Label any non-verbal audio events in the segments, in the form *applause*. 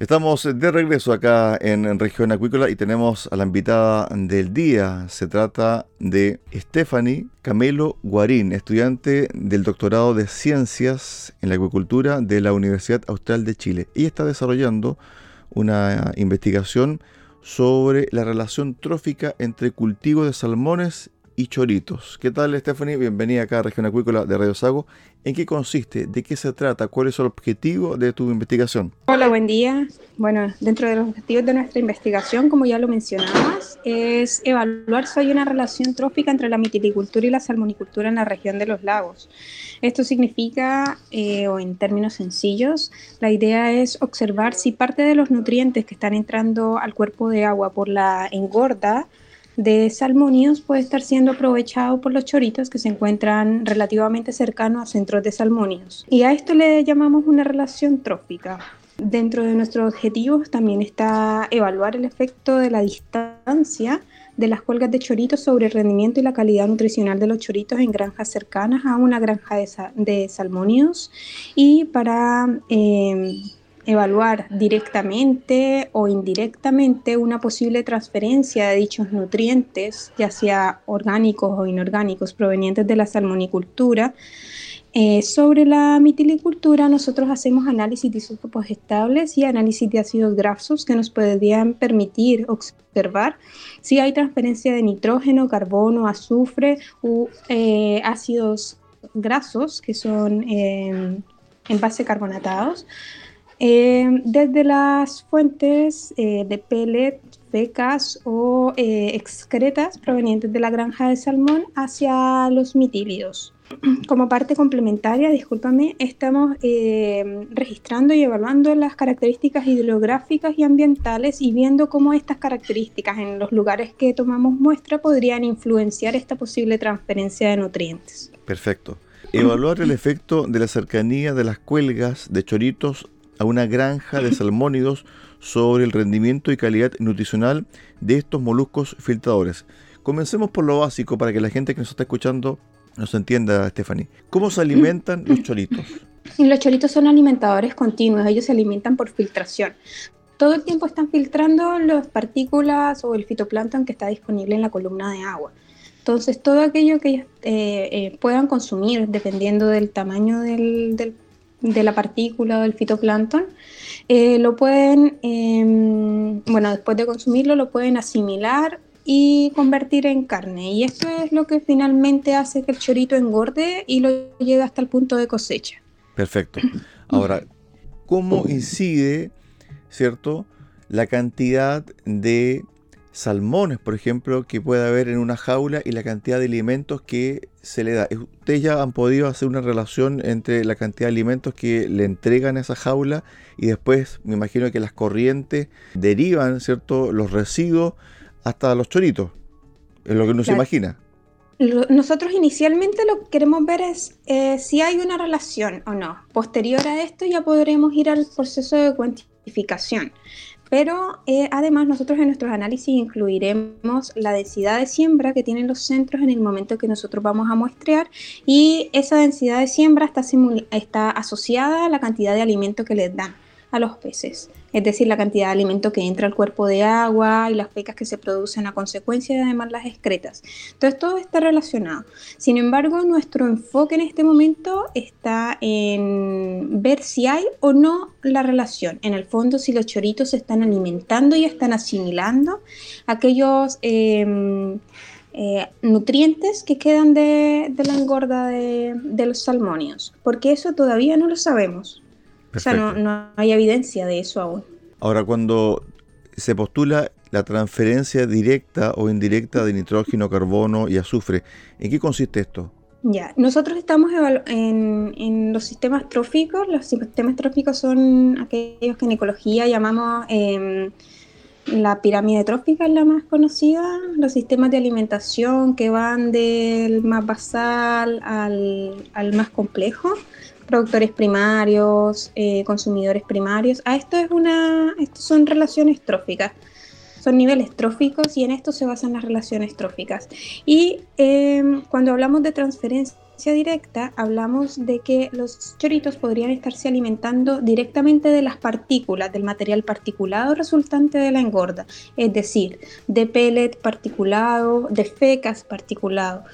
Estamos de regreso acá en Región Acuícola y tenemos a la invitada del día. Se trata de Stephanie Camelo Guarín, estudiante del doctorado de Ciencias en la Acuicultura de la Universidad Austral de Chile. Y está desarrollando una investigación sobre la relación trófica entre cultivo de salmones choritos. ¿Qué tal, Stephanie? Bienvenida acá a Región Acuícola de Radio Sago. ¿En qué consiste? ¿De qué se trata? ¿Cuál es el objetivo de tu investigación? Hola, buen día. Bueno, dentro de los objetivos de nuestra investigación, como ya lo mencionabas, es evaluar si hay una relación trófica entre la mitilicultura y la salmonicultura en la región de los lagos. Esto significa, eh, o en términos sencillos, la idea es observar si parte de los nutrientes que están entrando al cuerpo de agua por la engorda de salmónidos puede estar siendo aprovechado por los choritos que se encuentran relativamente cercanos a centros de salmónidos. Y a esto le llamamos una relación trófica. Dentro de nuestros objetivos también está evaluar el efecto de la distancia de las cuelgas de choritos sobre el rendimiento y la calidad nutricional de los choritos en granjas cercanas a una granja de, de y para eh, evaluar directamente o indirectamente una posible transferencia de dichos nutrientes, ya sea orgánicos o inorgánicos provenientes de la salmonicultura. Eh, sobre la mitilicultura, nosotros hacemos análisis de isótopos estables y análisis de ácidos grasos que nos podrían permitir observar si hay transferencia de nitrógeno, carbono, azufre u eh, ácidos grasos que son eh, en base carbonatados eh, desde las fuentes eh, de pellet, fecas o eh, excretas provenientes de la granja de salmón hacia los mitílidos. *clears throat* Como parte complementaria, discúlpame, estamos registrando y evaluando las características hidrográficas y ambientales y viendo cómo estas características en los lugares que tomamos muestra podrían influenciar esta posible transferencia de nutrientes. Perfecto. Evaluar el efecto de la cercanía de las cuelgas de choritos a una granja de salmónidos sobre el rendimiento y calidad nutricional de estos moluscos filtradores. Comencemos por lo básico para que la gente que nos está escuchando nos entienda, Stephanie. ¿Cómo se alimentan los choritos? *laughs* Los choritos son alimentadores continuos, ellos se alimentan por filtración. Todo el tiempo están filtrando las partículas o el fitoplancton que está disponible en la columna de agua. Entonces, todo aquello que ellos eh, eh, puedan consumir, dependiendo del tamaño del de la partícula o del fitoplancton, eh, lo pueden, em, bueno, después de consumirlo, lo pueden asimilar y convertir en carne. Y esto es lo que finalmente hace que el chorito engorde y lo llegue hasta el punto de cosecha. Perfecto. Ahora, ¿cómo incide, cierto, la cantidad de salmones, por ejemplo, que puede haber en una jaula y la cantidad de alimentos que se le da. Ustedes ya han podido hacer una relación entre la cantidad de alimentos que le entregan a esa jaula y después me imagino que las corrientes derivan, ¿cierto?, los residuos hasta los choritos. Es lo que uno se imagina. Nosotros inicialmente lo que queremos ver es eh, si hay una relación o no. Posterior a esto ya podremos ir al proceso de cuantificación Pero eh, además nosotros en nuestros análisis incluiremos la densidad de siembra que tienen los centros en el momento que nosotros vamos a muestrear y esa densidad de siembra está, está asociada a la cantidad de alimento que les dan a los peces, es decir, la cantidad de alimento que entra al cuerpo de agua y las pecas que se producen a consecuencia y además las excretas. Entonces todo está relacionado. Sin embargo, nuestro enfoque en este momento está en ver si hay o no la relación. En el fondo, si los choritos se están alimentando y están asimilando aquellos... Em, eh, nutrientes que quedan de, la engorda de, de, los salmonios, porque eso todavía no lo sabemos. O sea, no, hay evidencia de eso aún. Ahora, cuando se postula la transferencia directa o indirecta de nitrógeno, carbono y azufre, ¿en qué consiste esto? Ya, nosotros estamos en, en, los sistemas tróficos. Los sistemas tróficos son aquellos que en ecología llamamos em, la pirámide trófica, es la más conocida. Los sistemas de alimentación que van del más basal al, al más complejo productores primarios, eh, consumidores primarios. A esto es una, son relaciones tróficas, son niveles tróficos y en esto se basan las relaciones tróficas. Y em, cuando hablamos de transferencia directa, hablamos de que los choritos podrían estarse alimentando directamente de las partículas, del material particulado resultante de la engorda, es decir, de pellet particulado, de fecas particulado.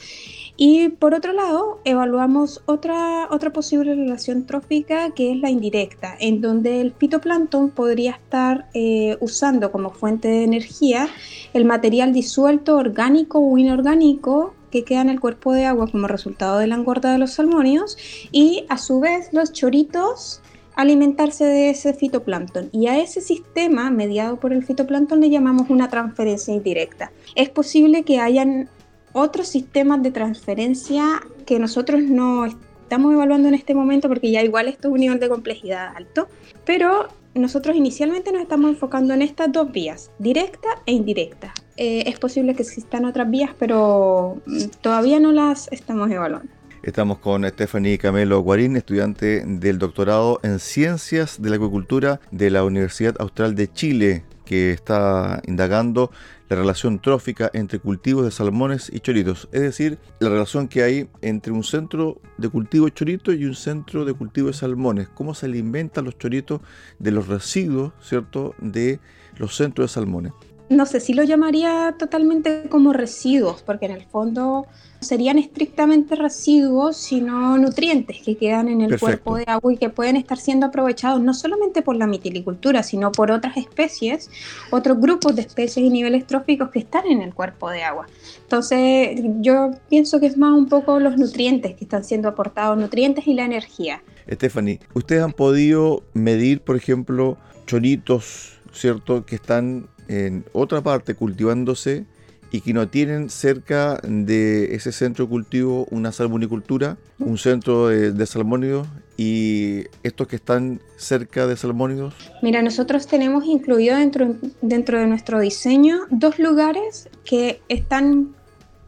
Y por otro lado, evaluamos otra, otra posible relación trófica que es la indirecta, en donde el fitoplancton podría estar eh, usando como fuente de energía el material disuelto orgánico o inorgánico que queda en el cuerpo de agua como resultado de la engorda de los salmonios y a su vez los choritos alimentarse de ese fitoplancton y a ese sistema mediado por el fitoplancton le llamamos una transferencia indirecta. Es posible que hayan otros sistemas de transferencia que nosotros no estamos evaluando en este momento porque ya igual esto es un nivel de complejidad alto, pero nosotros inicialmente nos estamos enfocando en estas dos vías, directa e indirecta. Eh, es posible que existan otras vías, pero mm, todavía no las estamos evaluando. Estamos con Stephanie Camelo Guarín, estudiante del doctorado en Ciencias de la Acuicultura de la Universidad Austral de Chile, que está indagando la relación trófica entre cultivos de salmones y choritos, es decir, la relación que hay entre un centro de cultivo de choritos y un centro de cultivo de salmones, cómo se alimentan los choritos de los residuos, ¿cierto?, de los centros de salmones no sé si lo llamaría totalmente como residuos, porque en el fondo serían estrictamente residuos, sino nutrientes que quedan en el cuerpo de agua y que pueden estar siendo aprovechados no solamente por la mitilicultura, sino por otras especies, otros grupos de especies y niveles tróficos que están en el cuerpo de agua. Entonces, yo pienso que es más un poco los nutrientes que están siendo aportados, nutrientes y la energía. Stephanie, ¿ustedes han podido medir, por ejemplo, choritos, ¿cierto?, que están en otra parte cultivándose y que no tienen cerca de ese centro de cultivo una salmonicultura, un centro de, salmónidos y estos que están cerca de salmónidos? Mira, nosotros tenemos incluido dentro, dentro de nuestro diseño dos lugares que están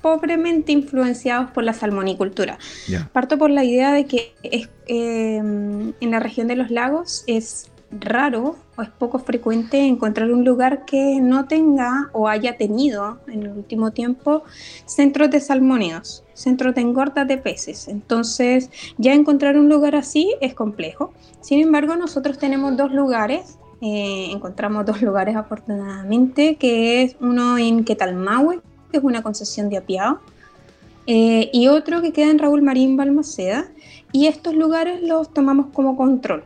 pobremente influenciados por la salmonicultura. Parto por la idea de que es, eh, en la región de los lagos es raro o es poco frecuente encontrar un lugar que no tenga o haya tenido en el último tiempo centros de salmónidos, centros de engorda de peces. Entonces, ya encontrar un lugar así es complejo. Sin embargo, nosotros tenemos dos lugares, eh, encontramos dos lugares afortunadamente, que es uno en Quetalmahue, que es una concesión de apiado, eh, y otro que queda en Raúl Marín Balmaceda, y estos lugares los tomamos como control.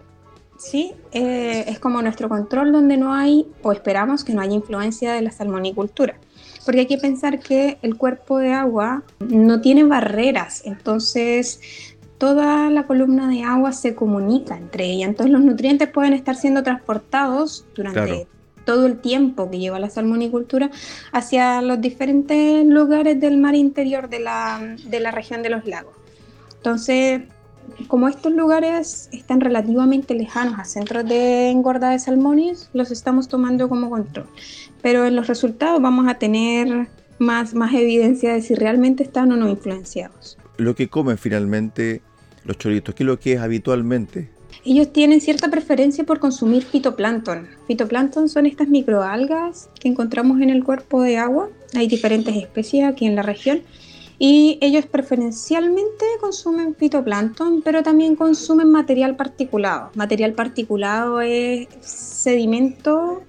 ¿Sí? Eh, es como nuestro control donde no hay, o esperamos que no haya influencia de la salmonicultura. Porque hay que pensar que el cuerpo de agua no tiene barreras, entonces toda la columna de agua se comunica entre ella, entonces los nutrientes pueden estar siendo transportados durante todo el tiempo que lleva la salmonicultura hacia los diferentes lugares del mar interior de la, de la región de los lagos. Entonces, como estos lugares están relativamente lejanos a centros de engorda de salmones, los estamos tomando como control. Pero en los resultados vamos a tener más, más evidencia de si realmente están o no influenciados. Lo que comen finalmente los choritos, ¿qué es lo que es habitualmente? ellos tienen cierta preferencia por consumir fitoplancton. Fitoplancton son estas microalgas que encontramos en el cuerpo de agua. Hay diferentes especies aquí en la región. Y ellos preferencialmente consumen fitoplancton, pero también consumen material particulado. Material particulado es sedimento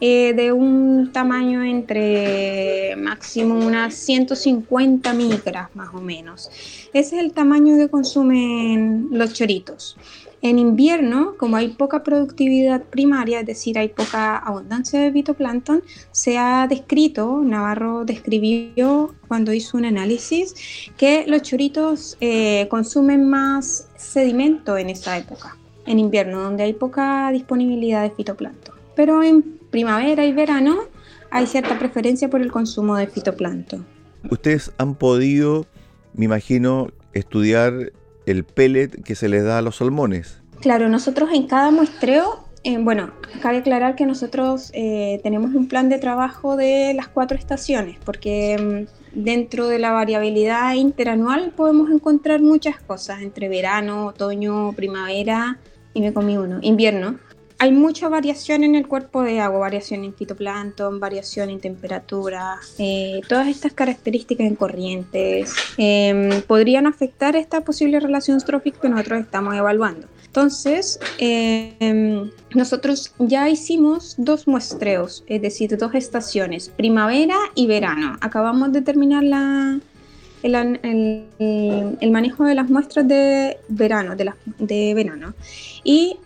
eh, de un tamaño entre máximo unas 150 micras más o menos. Ese es el tamaño que consumen los choritos. En invierno, como hay poca productividad primaria, es decir, hay poca abundancia de fitoplancton, se ha descrito, Navarro describió cuando hizo un análisis, que los choritos eh, consumen más sedimento en esa época, en invierno, donde hay poca disponibilidad de fitoplancton. Pero en primavera y verano hay cierta preferencia por el consumo de fitoplancton. Ustedes han podido, me imagino, estudiar el pellet que se les da a los salmones. Claro, nosotros en cada muestreo, eh, bueno, cabe aclarar que nosotros eh, tenemos un plan de trabajo de las cuatro estaciones, porque mm, dentro de la variabilidad interanual podemos encontrar muchas cosas, entre verano, otoño, primavera, y me comí uno, invierno hay mucha variación en el cuerpo de agua, variación en fitoplancton, variación en temperatura, eh, todas estas características en corrientes em, podrían afectar esta posible relación trófica que nosotros estamos evaluando. Entonces, em, nosotros ya hicimos dos muestreos, es decir, dos estaciones, primavera y verano. Acabamos de terminar la, el, manejo de las muestras de verano, de, la, de verano. Y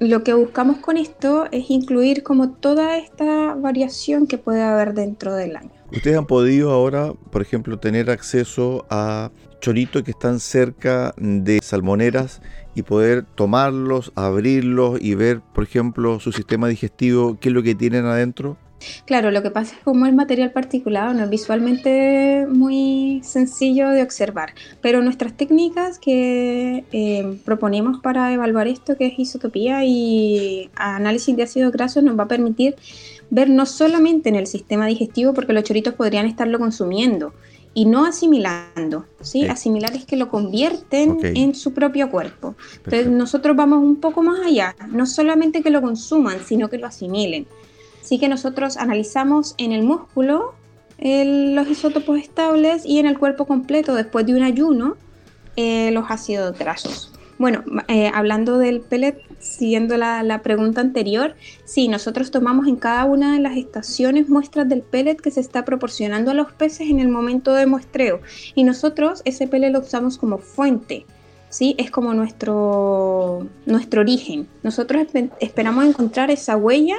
lo que buscamos con esto es incluir como toda esta variación que puede haber dentro del año. Ustedes han podido ahora, por ejemplo, tener acceso a choritos que están cerca de salmoneras y poder tomarlos, abrirlos y ver, por ejemplo, su sistema digestivo, qué es lo que tienen adentro. Claro, lo que pasa es que como el material particulado no es visualmente muy sencillo de observar, pero nuestras técnicas que eh, proponemos para evaluar esto, que es isotopía y análisis de ácido graso, nos va a permitir ver no solamente en el sistema digestivo, porque los choritos podrían estarlo consumiendo y no asimilando, ¿sí? Asimilar es que lo convierten en su propio cuerpo. Entonces nosotros vamos un poco más allá, no solamente que lo consuman, sino que lo asimilen. Así que nosotros analizamos en el músculo los isótopos estables y en el cuerpo completo después de un ayuno eh, los ácidos grasos. Bueno, eh, hablando del pellet, siguiendo la, la, pregunta anterior, sí, nosotros tomamos en cada una de las estaciones muestras del pellet que se está proporcionando a los peces en el momento de muestreo y nosotros ese pellet lo usamos como fuente. ¿Sí? Es como nuestro, nuestro origen. Nosotros esperamos encontrar esa huella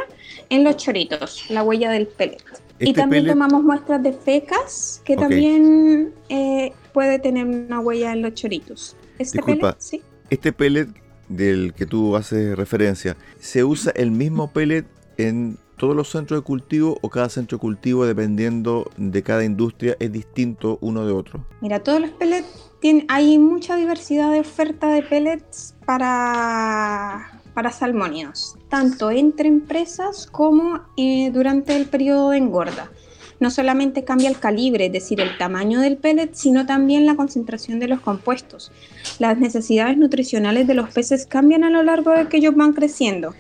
en los choritos, la huella del pellet. y este también tomamos muestras de fecas, que también eh, puede tener una huella en los choritos. Este pellet, ¿sí? Este pellet del que tú haces referencia, ¿se usa el mismo pellet en todos los centros de cultivo o cada centro de cultivo, dependiendo de cada industria, es distinto uno de otro? Mira, todos los pellets hay mucha diversidad de oferta de pellets para, para salmónidos, tanto entre empresas como eh, durante el periodo de engorda. No solamente cambia el calibre, es decir, el tamaño del pellet, sino también la concentración de los compuestos. Las necesidades nutricionales de los peces cambian a lo largo de que ellos van creciendo.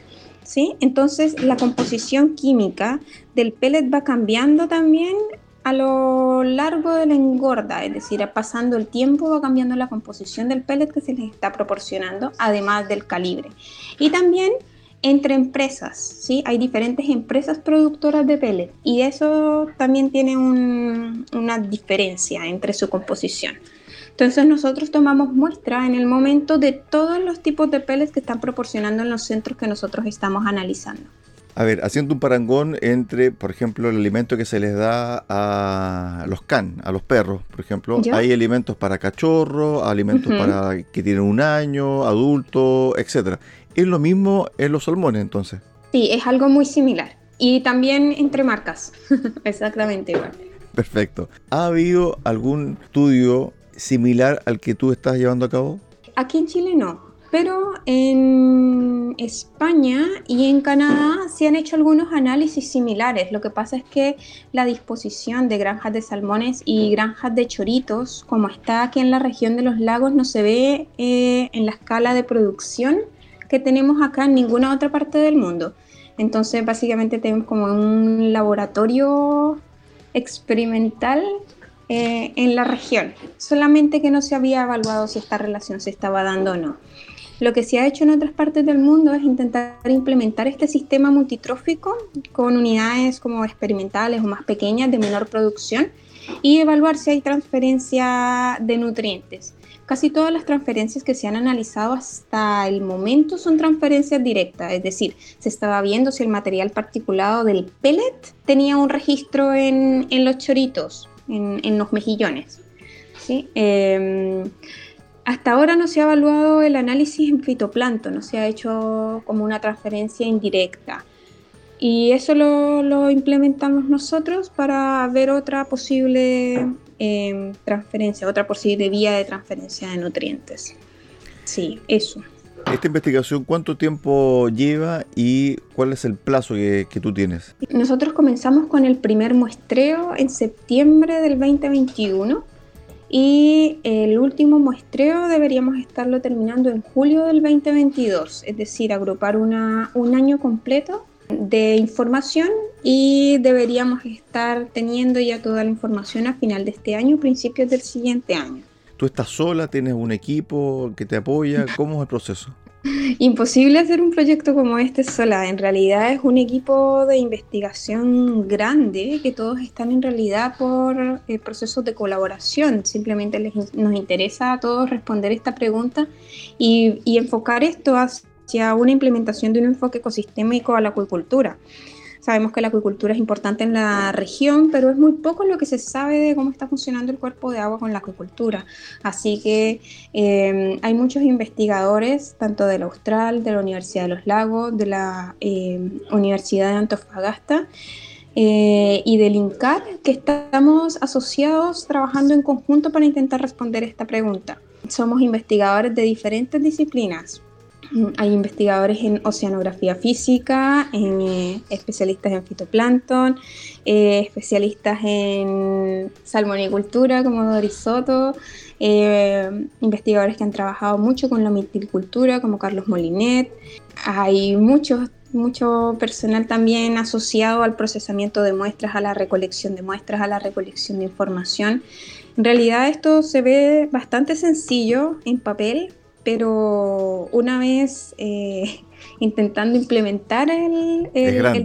¿sí? Entonces la composición química del pellet va cambiando también a lo largo de la engorda, es decir, pasando el tiempo va cambiando la composición del pellet que se les está proporcionando, además del calibre. Y también entre empresas, ¿sí? Hay diferentes empresas productoras de pellet y eso también tiene una diferencia entre su composición. Entonces nosotros tomamos muestra en el momento de todos los tipos de pellets que están proporcionando en los centros que nosotros estamos analizando. A ver, haciendo un parangón entre, por ejemplo, el alimento que se les da a los can, a los perros, por ejemplo, hay alimentos para cachorros, alimentos para que tienen un año, adultos, etcétera. ¿Es lo mismo en los salmones entonces? Sí, es algo muy similar. Y también entre marcas, *laughs* exactamente igual. Perfecto. ¿Ha habido algún estudio similar al que tú estás llevando a cabo? Aquí en Chile no, pero en España y en Canadá se han hecho algunos análisis similares. Lo que pasa es que la disposición de granjas de salmones y granjas de choritos, como está aquí en la región de los lagos, no se ve eh, en la escala de producción que tenemos acá en ninguna otra parte del mundo. Entonces, básicamente tenemos como un laboratorio experimental eh, en la región, solamente que no se había evaluado si esta relación se estaba dando o no. Lo que se ha hecho en otras partes del mundo es intentar implementar este sistema multitrófico con unidades como experimentales o más pequeñas de menor producción y evaluar si hay transferencia de nutrientes. Casi todas las transferencias que se han analizado hasta el momento son transferencias directas, es decir, se estaba viendo si el material particulado del pellet tenía un registro en, los choritos, en, los mejillones. ¿sí? Em, hasta ahora no se ha evaluado el análisis en fitoplancton, no se ha hecho como una transferencia indirecta. Y eso lo, implementamos nosotros para ver otra posible em, transferencia, otra posible vía de transferencia de nutrientes. Sí, eso. ¿Esta investigación cuánto tiempo lleva y cuál es el plazo que, que, tú tienes? Nosotros comenzamos con el primer muestreo en septiembre del 2021 y el último muestreo deberíamos estarlo terminando en julio del 2022, es decir, agrupar una, un año completo de información y deberíamos estar teniendo ya toda la información a final de este año, principios del siguiente año. ¿Tú estás sola? ¿Tienes un equipo que te apoya? *laughs* ¿Cómo es el proceso? Imposible hacer un proyecto como este sola. En realidad es un equipo de investigación grande que todos están en realidad por eh, procesos de colaboración. Simplemente nos interesa a todos responder esta pregunta y enfocar esto hacia una implementación de un enfoque ecosistémico a la acuicultura. Sabemos que la acuicultura es importante en la región, pero es muy poco lo que se sabe de cómo está funcionando el cuerpo de agua con la acuicultura. Así que eh, hay muchos investigadores, tanto del Austral, de la Universidad de los Lagos, de la eh, Universidad de Antofagasta, eh, y del INCAR que estamos asociados trabajando en conjunto para intentar responder esta pregunta. Somos investigadores de diferentes disciplinas, hay investigadores en oceanografía física, eh, especialistas en fitoplancton, eh, especialistas en salmonicultura como Doris Soto, eh, investigadores que han trabajado mucho con la mitilicultura como Carlos Molinet. Hay muchos mucho personal también asociado al procesamiento de muestras, a la recolección de muestras, a la recolección de información. En realidad esto se ve bastante sencillo en papel, pero una vez eh, *laughs* intentando implementar el,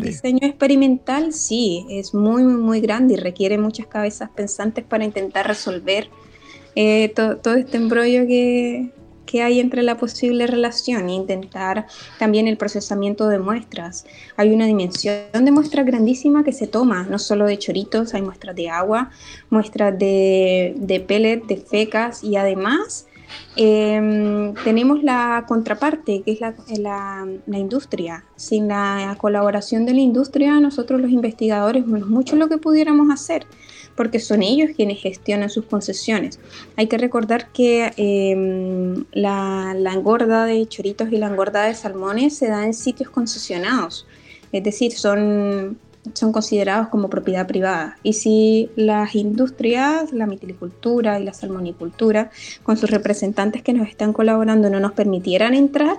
diseño experimental, sí, es muy, muy grande y requiere muchas cabezas pensantes para intentar resolver eh, todo este embrollo que, que hay entre la posible relación e intentar también el procesamiento de muestras. Hay una dimensión de muestras grandísima que se toma, no solo de choritos, hay muestras de agua, muestras de, de pellet, de fecas y además Em, tenemos la contraparte, que es la, industria. Sin la colaboración de la industria, nosotros los investigadores mucho lo que pudiéramos hacer, porque son ellos quienes gestionan sus concesiones. Hay que recordar que em, la, la engorda de choritos y la engorda de salmones se da en sitios concesionados. Es decir, son son considerados como propiedad privada. Y si las industrias, la mitilicultura y la salmonicultura, con sus representantes que nos están colaborando, no nos permitieran entrar,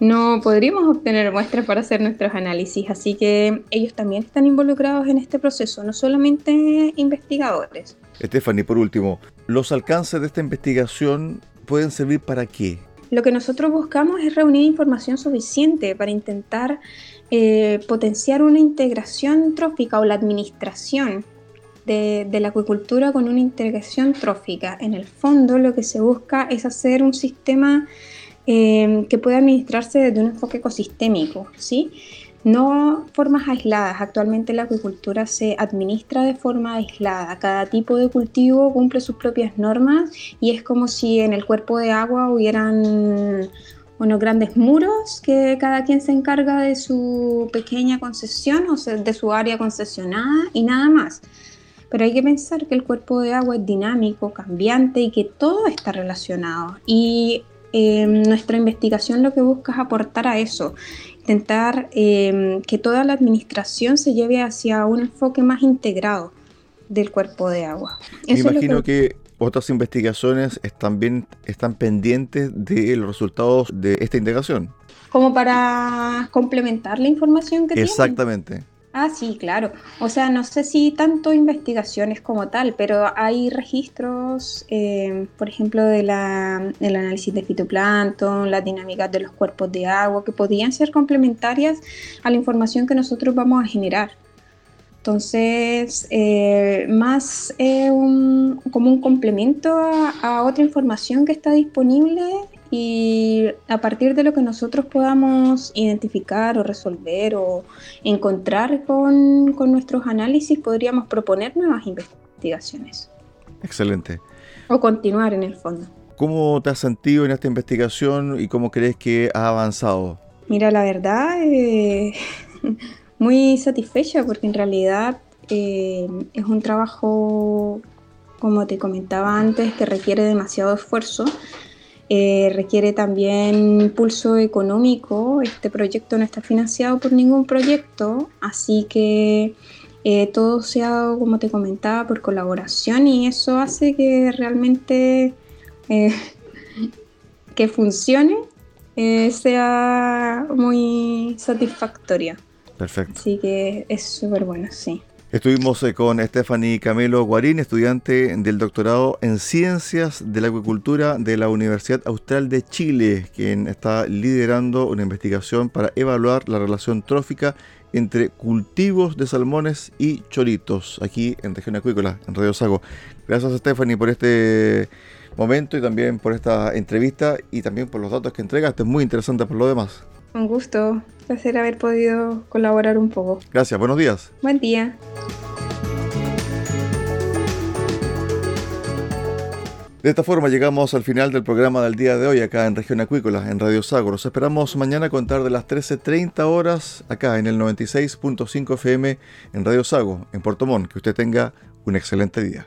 no podríamos obtener muestras para hacer nuestros análisis. Así que ellos también están involucrados en este proceso, no solamente investigadores. Stephanie, por último, ¿los alcances de esta investigación pueden servir para qué? Lo que nosotros buscamos es reunir información suficiente para intentar eh, potenciar una integración trófica o la administración de, la acuicultura con una integración trófica. En el fondo lo que se busca es hacer un sistema eh, que pueda administrarse desde un enfoque ecosistémico, ¿sí? no formas aisladas. Actualmente la acuicultura se administra de forma aislada. Cada tipo de cultivo cumple sus propias normas y es como si en el cuerpo de agua hubieran unos grandes muros que cada quien se encarga de su pequeña concesión o de su área concesionada y nada más. Pero hay que pensar que el cuerpo de agua es dinámico, cambiante y que todo está relacionado. Y em, nuestra investigación lo que busca es aportar a eso, intentar em, que toda la administración se lleve hacia un enfoque más integrado del cuerpo de agua. Me imagino que otras investigaciones también están pendientes de los resultados de esta indagación. Como para complementar la información que Exactamente. Ah, sí, claro. O sea, no sé si tanto investigaciones como tal, pero hay registros, eh, por ejemplo, de la, del análisis de fitoplancton, las dinámicas de los cuerpos de agua, que podrían ser complementarias a la información que nosotros vamos a generar. Entonces, eh, más eh, como un complemento a, otra información que está disponible y a partir de lo que nosotros podamos identificar o resolver o encontrar con, con nuestros análisis, podríamos proponer nuevas investigaciones. Excelente. O continuar en el fondo. ¿Cómo te has sentido en esta investigación y cómo crees que ha avanzado? Mira, la verdad, eh, muy satisfecha porque en realidad eh, es un trabajo, como te comentaba antes, que requiere demasiado esfuerzo eh, requiere también impulso económico. Este proyecto no está financiado por ningún proyecto, así que eh, todo se ha, como te comentaba, por colaboración y eso hace que realmente *laughs* que funcione sea muy satisfactoria. Perfecto. Así que es súper bueno, sí. Estuvimos eh, con Stephanie Camelo Guarín, estudiante del doctorado en Ciencias de la Acuicultura de la Universidad Austral de Chile, quien está liderando una investigación para evaluar la relación trófica entre cultivos de salmones y choritos aquí en Región Acuícola, en Radio Sago. Gracias Stephanie por este momento y también por esta entrevista y también por los datos que entregaste, muy interesante por lo demás. Un gusto, placer haber podido colaborar un poco. Gracias, buenos días. Buen día. De esta forma llegamos al final del programa del día de hoy acá en Región Acuícola, en Radio Sago. Los esperamos mañana a contar de las 13.30 horas acá en el 96.5 FM en Radio Sago, en Puerto Montt. Que usted tenga un excelente día.